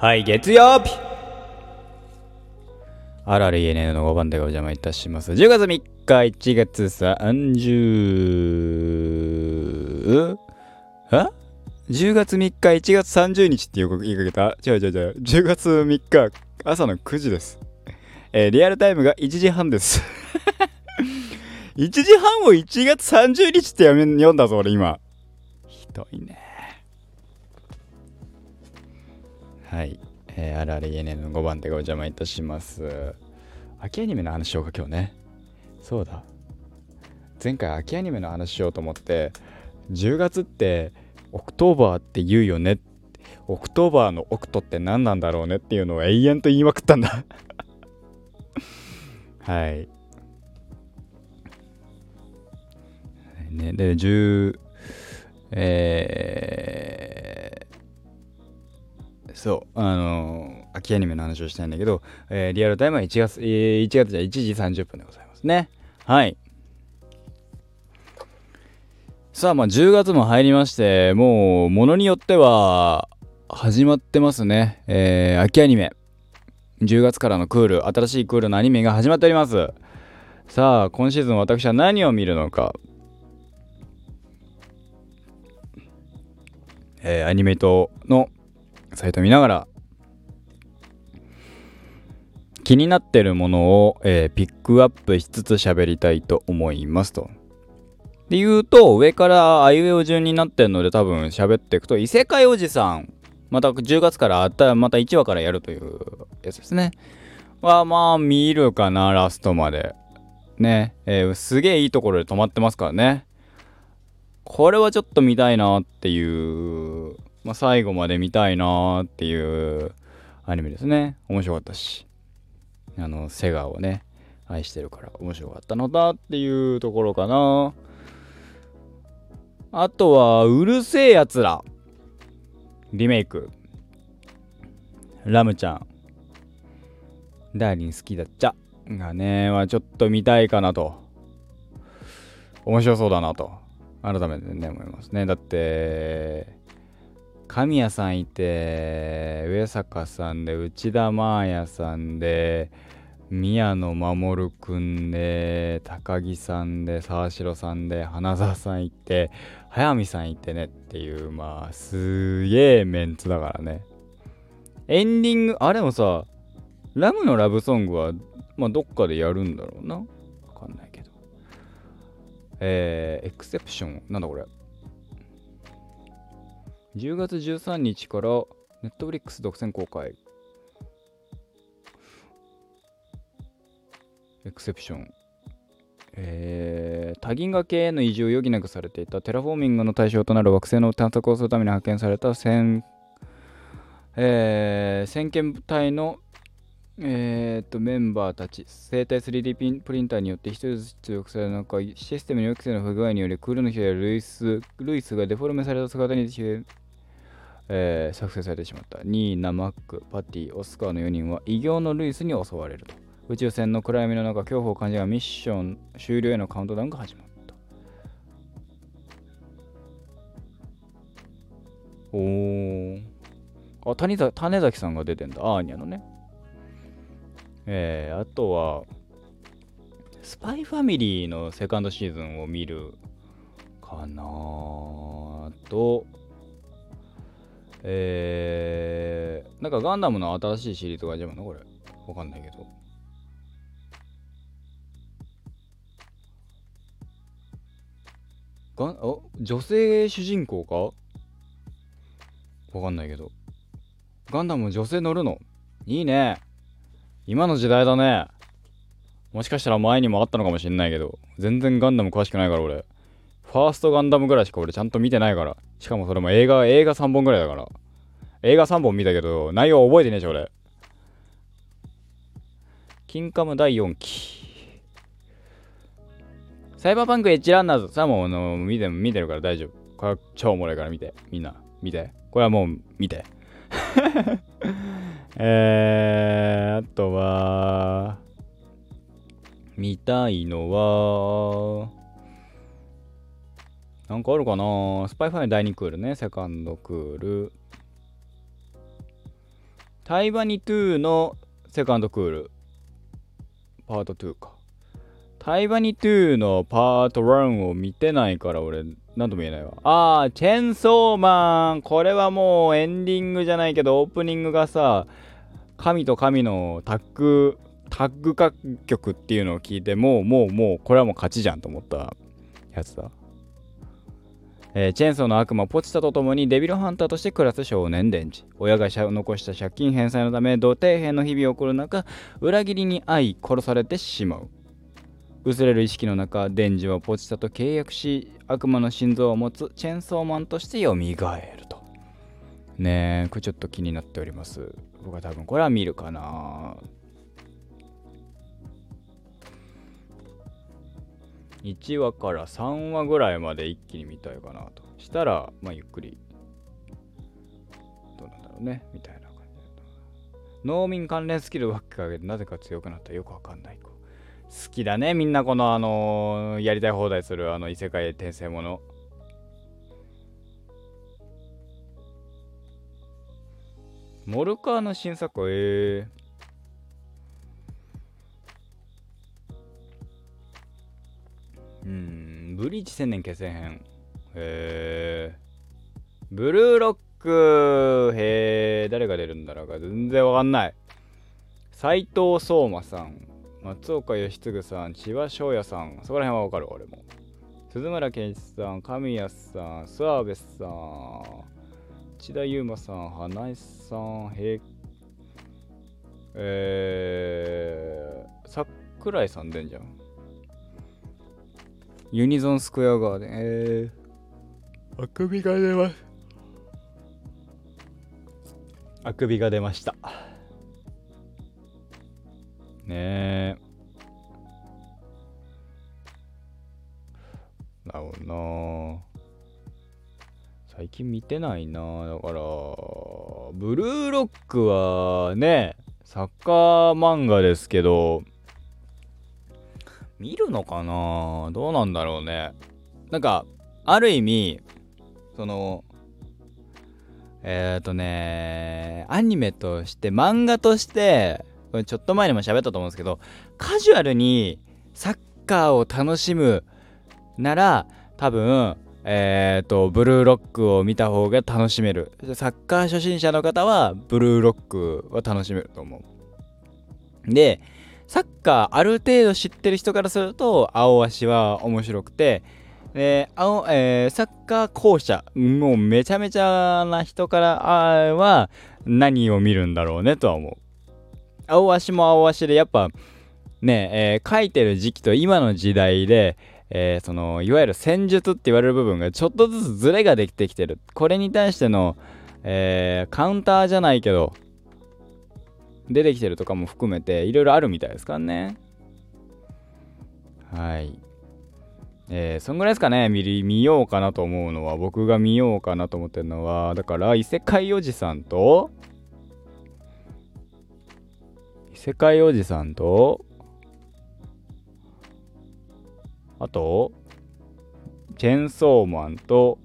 はい、月曜日あられ ENN の5番でお邪魔いたします。10月3日、1月30、あ ?10 月3日、1月30日って言いかけた？違う違う違う。10月3日、朝の9時です。えーリアルタイムが1時半です。1時半を1月30日って読め読んだぞ、俺今。ひどいね。はい。えー、あられ ENN の5番でお邪魔いたします。秋アニメの話しようか、今日ね。そうだ。前回秋アニメの話しようと思って、10月って October って言うよね。 October の Octo って何なんだろうねっていうのを永遠と言いまくったんだ。はい。ね、で、10、えー、そう、あのー秋アニメの話をしたいんだけど、えーリアルタイムは1月、えー1月じゃ1時30分でございますね。はい。さあ、まあ10月も入りまして、もう、ものによっては、始まってますね。えー秋アニメ。10月からのクール、新しいクールのアニメが始まっております。さあ、今シーズン私は何を見るのか。えーアニメとのサイト見ながら気になってるものを、えーピックアップしつつ喋りたいと思いますと。で言うと上からあいうえお順になってるので多分喋っていくと異世界おじさんまた10月からあったまた1話からやるというやつですね。はまあ見るかなラストまで。ね、えーすげえいいところで止まってますからね。これはちょっと見たいなっていう、まあ、最後まで見たいなっていうアニメですね。面白かったし。あの、セガをね、愛してるから面白かったのだっていうところかな。あとは、うるせえやつら。リメイク。ラムちゃん。ダーリン好きだっちゃ。がね、はちょっと見たいかなと。面白そうだなと。改めてね、思いますね。だって、神谷さんいて、上坂さんで、内田真彩さんで、宮野守くんで、高木さんで、沢城さんで、花澤さんいて、早見さんいてねっていう、まあ、すげえメンツだからね。エンディング、あれもさ、ラムのラブソングは、まあ、どっかでやるんだろうな。わかんないけど。えー、エクセプション、なんだこれ？10月13日から、Netflix 独占公開。エクセプション。えー、他銀河系への移住を余儀なくされていたテラフォーミングの対象となる惑星の探索をするために派遣された戦、えー、先遣部隊の、えー、とメンバーたち生体 3D ピンプリンターによって一人ずつ出力される中システムの抑制の不具合によりクルーの一人ルイスルイスがデフォルメされた姿にえー作成されてしまった。ニーナ、マック、パティ、オスカーの4人は異形のルイスに襲われると。宇宙船の暗闇の中恐怖を感じながらミッション終了へのカウントダウンが始まった。おー。あ谷ざ種崎さんが出てんだ。アーニャのね。えー、あとはスパイファミリーのセカンドシーズンを見るかなと。えー、なんかガンダムの新しいシリーズが始まるのこれ。わかんないけど。ガンあ女性主人公か？わかんないけど。ガンダム女性乗るの？いいね。今の時代だね。もしかしたら前にもあったのかもしんないけど全然ガンダム詳しくないから俺。ファーストガンダムぐらいしか俺ちゃんと見てないから。しかもそれも映画映画3本ぐらいだから。映画3本見たけど内容覚えてねえし俺。キンカム第4期。サイバーパンクエッジランナーズ。さあもうあの見て見てるから大丈夫。これは超おもろいから見て。みんな。見て。これはもう見て。えー、あとは見たいのはなんかあるかな？スパイファミ第2クールね、セカンドクール。タイバニ2のセカンドクール。パート2か。タイバニ2のパート1を見てないから俺何とも言えないわ。あーチェンソーマン。これはもうエンディングじゃないけどオープニングがさ神と神のタッグタッグ楽曲っていうのを聞いてもうもうもうこれはもう勝ちじゃんと思ったやつだ。えー、チェンソーの悪魔ポチタと共にデビルハンターとして暮らす少年デンジ。親が残した借金返済のため土底辺の日々を送る中裏切りに遭い殺されてしまう。薄れる意識の中デンジはポチタと契約し悪魔の心臓を持つチェンソーマンとして蘇ると。ねえこれちょっと気になっております。僕は多分これは見るかな。1話から3話ぐらいまで一気に見たいかなと。したらまあゆっくりどうなんだろうね。みたいな感じ農民関連スキルばっかげてなぜか強くなった。よくわかんない。子好きだね。みんなこのあのー、やりたい放題するあの異世界転生もの。モルカーの新作？ええー。うん、ブリーチ千年決戦編。へえ。ブルーロック、へえ、誰が出るんだろうか、全然わかんない。斎藤壮馬さん、松岡義嗣さん、千葉翔也さん、そこら辺はわかる、俺も。鈴村健一さん、神谷さん、諏訪部さん、千田悠馬さん、花井さん、へえー、桜井さん出んじゃん。ユニゾンスクエアガーデン。えー、あくびが出ます。あくびが出ました。ねえ。なるほどな最近見てないなだから、ブルーロックはね、サッカー漫画ですけど、見るのかな？どうなんだろうね。なんか、ある意味、その、えっ、ー、とね、アニメとして、漫画として、これちょっと前にも喋ったと思うんですけど、カジュアルにサッカーを楽しむなら、多分、えっ、ー、と、ブルーロックを見た方が楽しめる。サッカー初心者の方は、ブルーロックは楽しめると思う。で、サッカーある程度知ってる人からすると青足は面白くてで青えー、サッカー校舎もうめちゃめちゃな人からは何を見るんだろうねとは思う青足も青足でやっぱねえー、書いてる時期と今の時代で、えー、そのいわゆる戦術って言われる部分がちょっとずつズレができてきてるこれに対しての、えー、カウンターじゃないけど出てきてるとかも含めていろいろあるみたいですからね。はい。えー、そんぐらいですかね見見ようかなと思うのは僕が見ようかなと思ってるのはだから異世界おじさんと世界おじさんとあとチェンソーマンと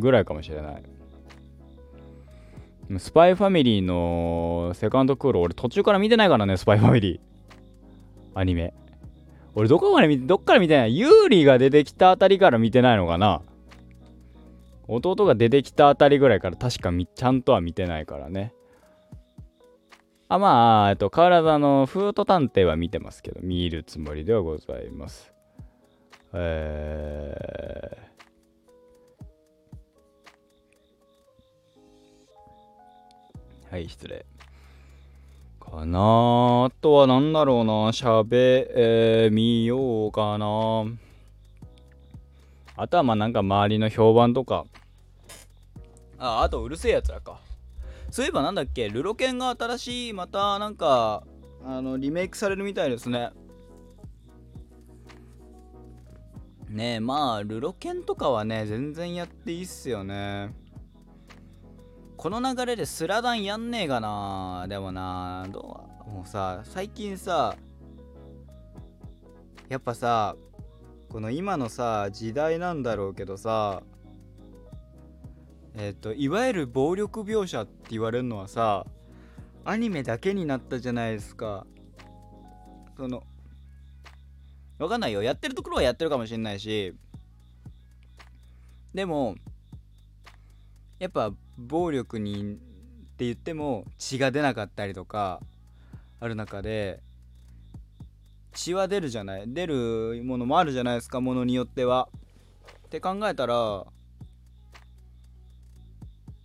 ぐらいかもしれない。スパイファミリーのセカンドクール、俺途中から見てないからね、スパイファミリー。アニメ。俺どこまで見て、どっから見てない？ユーリが出てきたあたりから見てないのかな？弟が出てきたあたりぐらいから確かちゃんとは見てないからね。あ、まあ、えっと、変わらずあの、フート探偵は見てますけど、見るつもりではございます。えー、はい失礼。かなあとは何だろうな。喋、えー、みようかな。あとはまあなんか周りの評判とか。ああとうるせえやつらか。そういえばなんだっけルロケンが新しいまたなんかあのリメイクされるみたいですね。ねえまあルロケンとかはね全然やっていいっすよね。この流れでスラダンやんねえかな。でもなどうもうさ最近さやっぱさこの今のさ時代なんだろうけどさえっ、といわゆる暴力描写って言われるのはさアニメだけになったじゃないですか。そのわかんないよ。やってるところはやってるかもしれないし。でもやっぱ暴力にって言っても血が出なかったりとかある中で血は出るじゃない。出るものもあるじゃないですかものによっては。って考えたら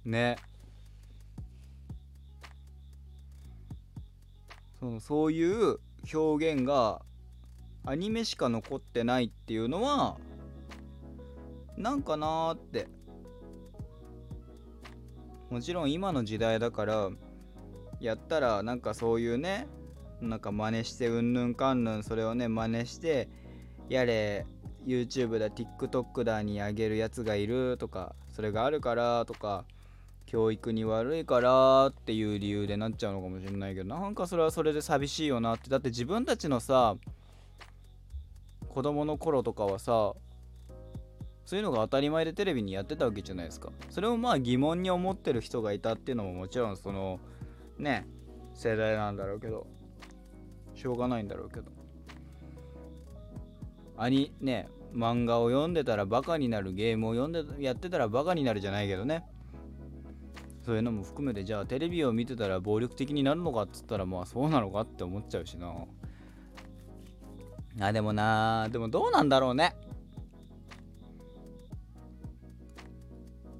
ね。そのそういう表現がアニメしか残ってないっていうのはなんかなーって。もちろん今の時代だからやったらなんかそういうねなんか真似してうんぬんかんぬんそれをね真似してやれ YouTube だ TikTok だにあげるやつがいるとかそれがあるからとか教育に悪いからっていう理由でなっちゃうのかもしれないけどなんかそれはそれで寂しいよなって。だって自分たちのさ子供の頃とかはさそういうのが当たり前でテレビにやってたわけじゃないですか。それをまあ疑問に思ってる人がいたっていうのももちろんそのね世代なんだろうけどしょうがないんだろうけど。アニね漫画を読んでたらバカになるゲームを読んでやってたらバカになるじゃないけどね。そういうのも含めてじゃあテレビを見てたら暴力的になるのかっつったらまあそうなのかって思っちゃうしな。あでもなでもどうなんだろうね。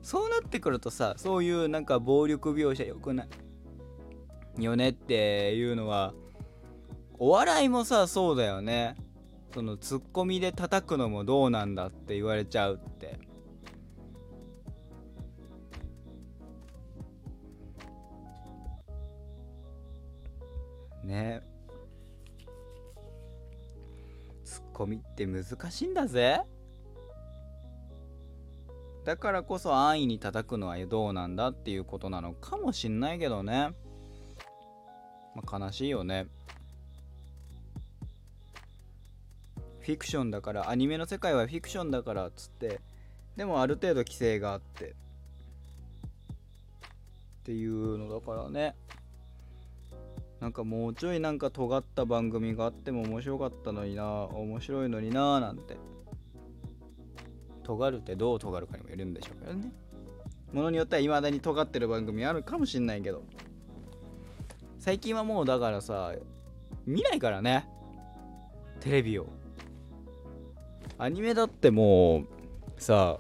そうなってくるとさそういうなんか暴力描写よくない？よねっていうのはお笑いもさそうだよね。そのツッコミで叩くのもどうなんだって言われちゃうって。ね。ツッコミって難しいんだぜ。だからこそ安易に叩くのはどうなんだっていうことなのかもしんないけどね、まあ、悲しいよね。フィクションだからアニメの世界はフィクションだからっつってでもある程度規制があって。っていうのだからね。なんかもうちょいなんか尖った番組があっても面白かったのにな面白いのにななんて。尖るってどう尖るかにもよるんでしょうけどね。ものによってはいまだに尖ってる番組あるかもしんないけど。最近はもうだからさ見ないからね。テレビを。アニメだってもうさ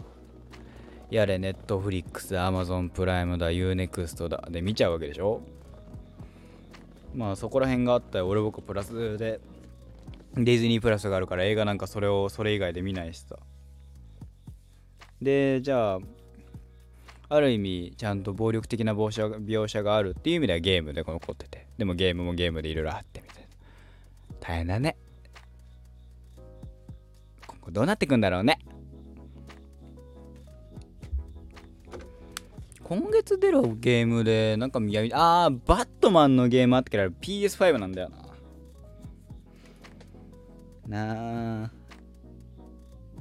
やれネットフリックスアマゾンプライムだ UNEXT だで見ちゃうわけでしょまあそこら辺があったら俺僕プラスで。ディズニープラスがあるから映画なんかそれをそれ以外で見ないしさ。でじゃあある意味ちゃんと暴力的な描写描写があるっていう意味ではゲームで残ってて。でもゲームもゲームでいろいろあってみたいな。大変だね。今後どうなってくんだろうね。今月出るゲームでなんか見あーバットマンのゲームあったけど PS5 なんだよな。なあ。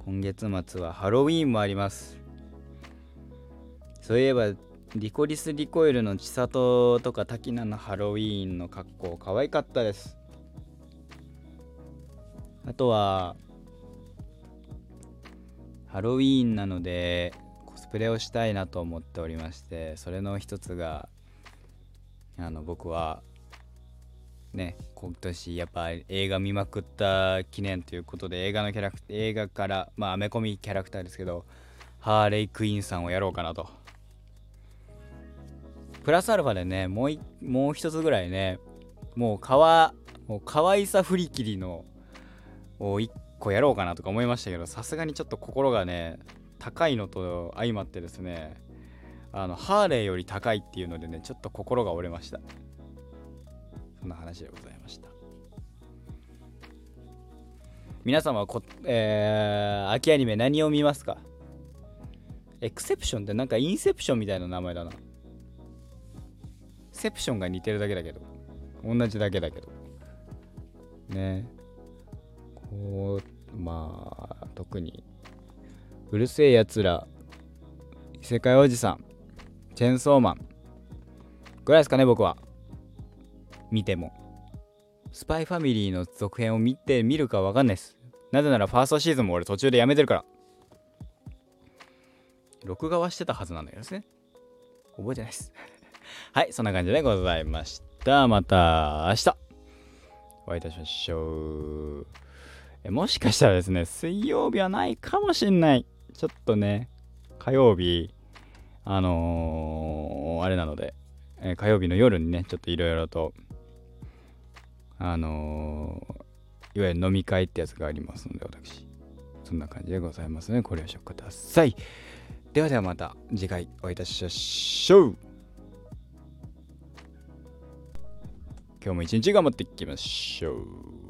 今月末はハロウィーンもあります。そういえばリコリス・リコイルの千里とか滝菜のハロウィーンの格好可愛かったです。あとはハロウィーンなのでコスプレをしたいなと思っておりましてそれの一つがあの僕はね今年やっぱ映画見まくった記念ということで映画のキャラクター映画からまあアメコミキャラクターですけどハーレイ・クイーンさんをやろうかなと。プラスアルファでねもうもう一つぐらいねもうかわもう可愛さ振り切りのを1個やろうかなとか思いましたけどさすがにちょっと心がね高いのと相まってですねあのハーレーより高いっていうのでねちょっと心が折れました。そんな話でございました。皆様はこ、えー、秋アニメ何を見ますか？エクセプションってなんかインセプションみたいな名前だな。セプションが似てるだけだけど同じだけだけど。ね。こうまあ特にうるせえやつら。異世界おじさん。チェンソーマン。ぐらいですかね僕は。見ても。スパイファミリーの続編を見てみるかわかんないです。なぜならファーストシーズンも俺途中でやめてるから。録画はしてたはずなんだけどね。覚えてないです。はいそんな感じでございました。また明日。お会いいたしましょう。もしかしたらですね水曜日はないかもしんない。ちょっとね火曜日あのー、あれなので、えー、火曜日の夜にねちょっといろいろとあのー、いわゆる飲み会ってやつがありますので私。そんな感じでございますのでご了承ください。ではではまた次回お会いいたしましょう。今日も一日頑張っていきましょう。